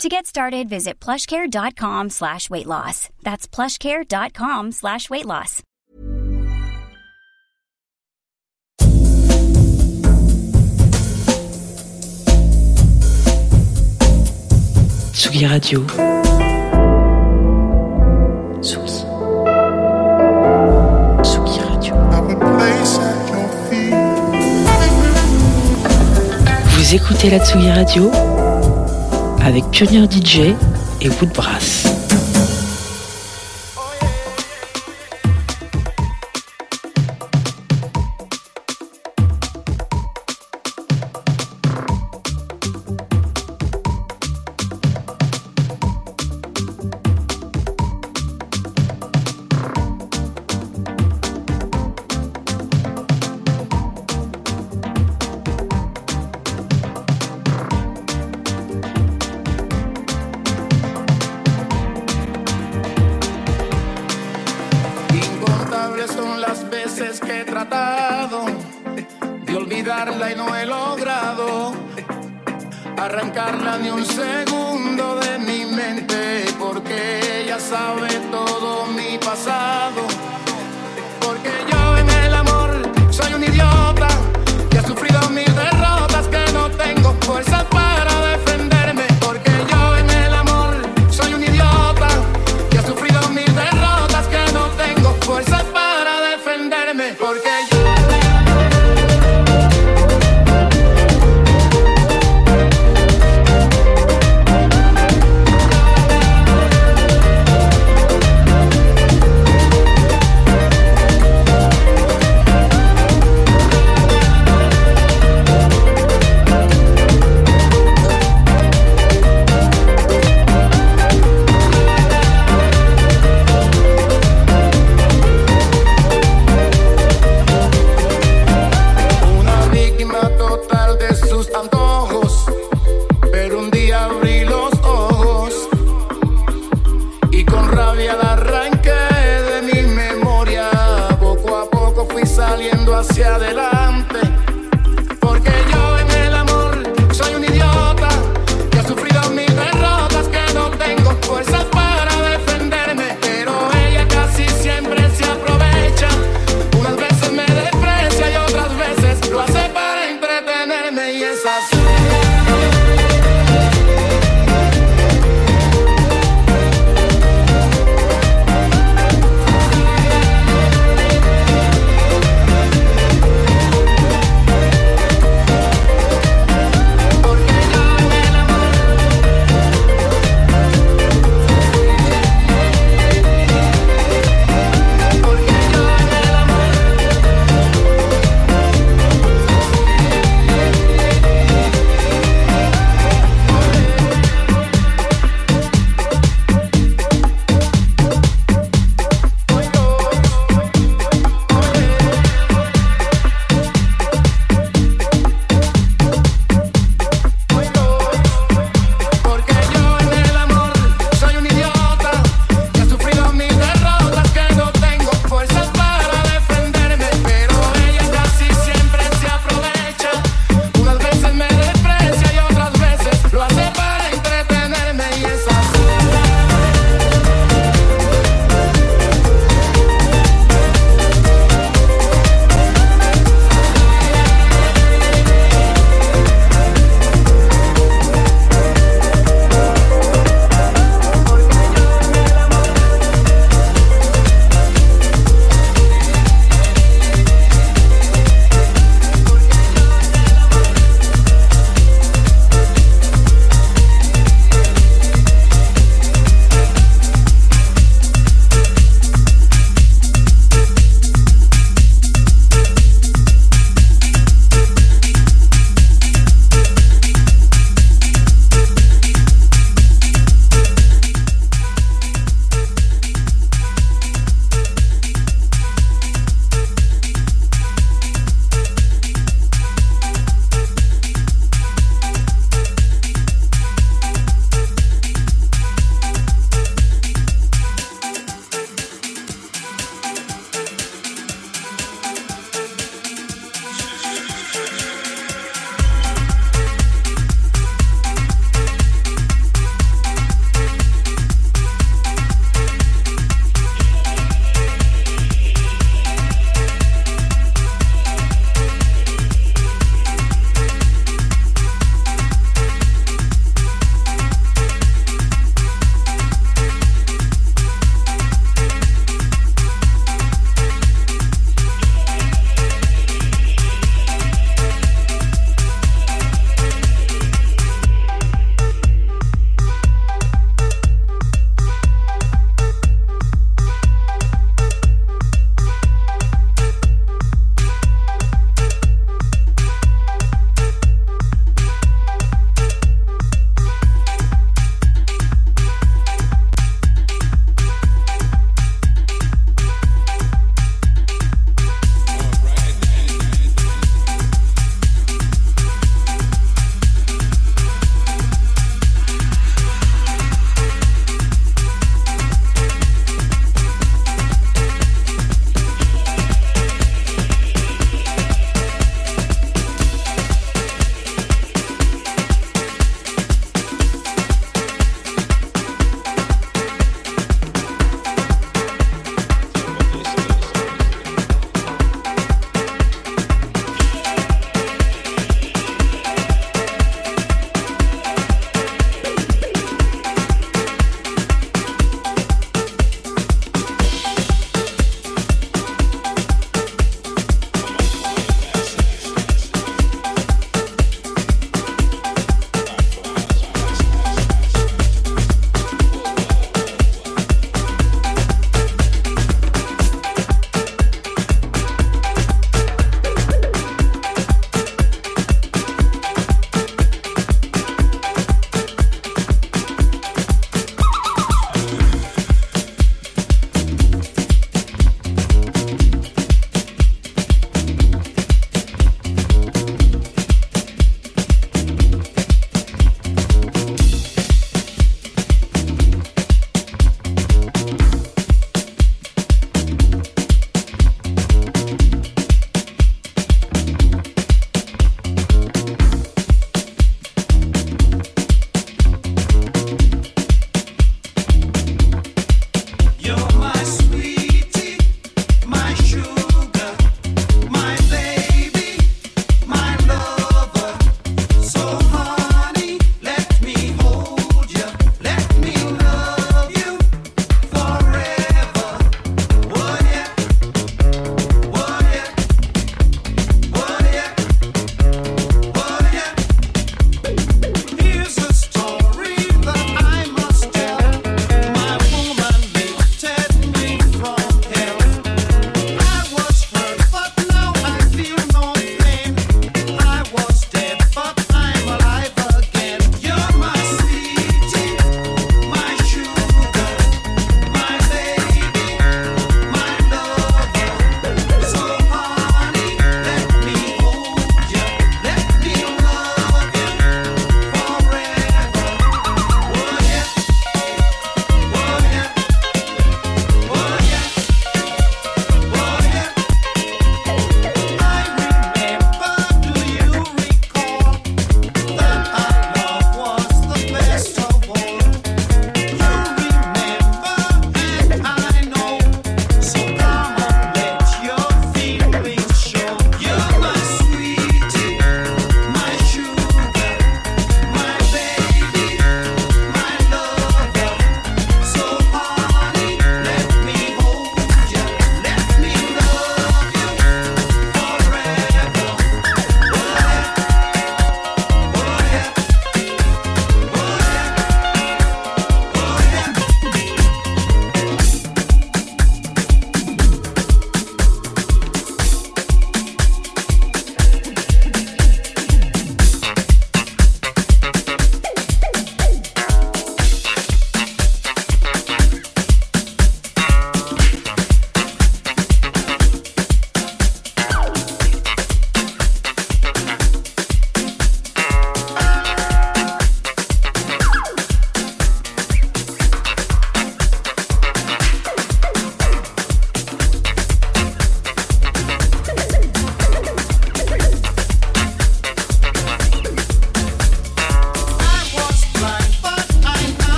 To get started, visit plushcare.com slash weight loss. That's plushcare.com slash weight loss. Tsugi Radio. Tsugi. Tsugi Radio. Vous écoutez la Tsugi Radio avec Pionnier DJ et Woodbrass.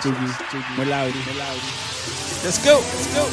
Globalista sessions to. Melody. Let's go. Let's go.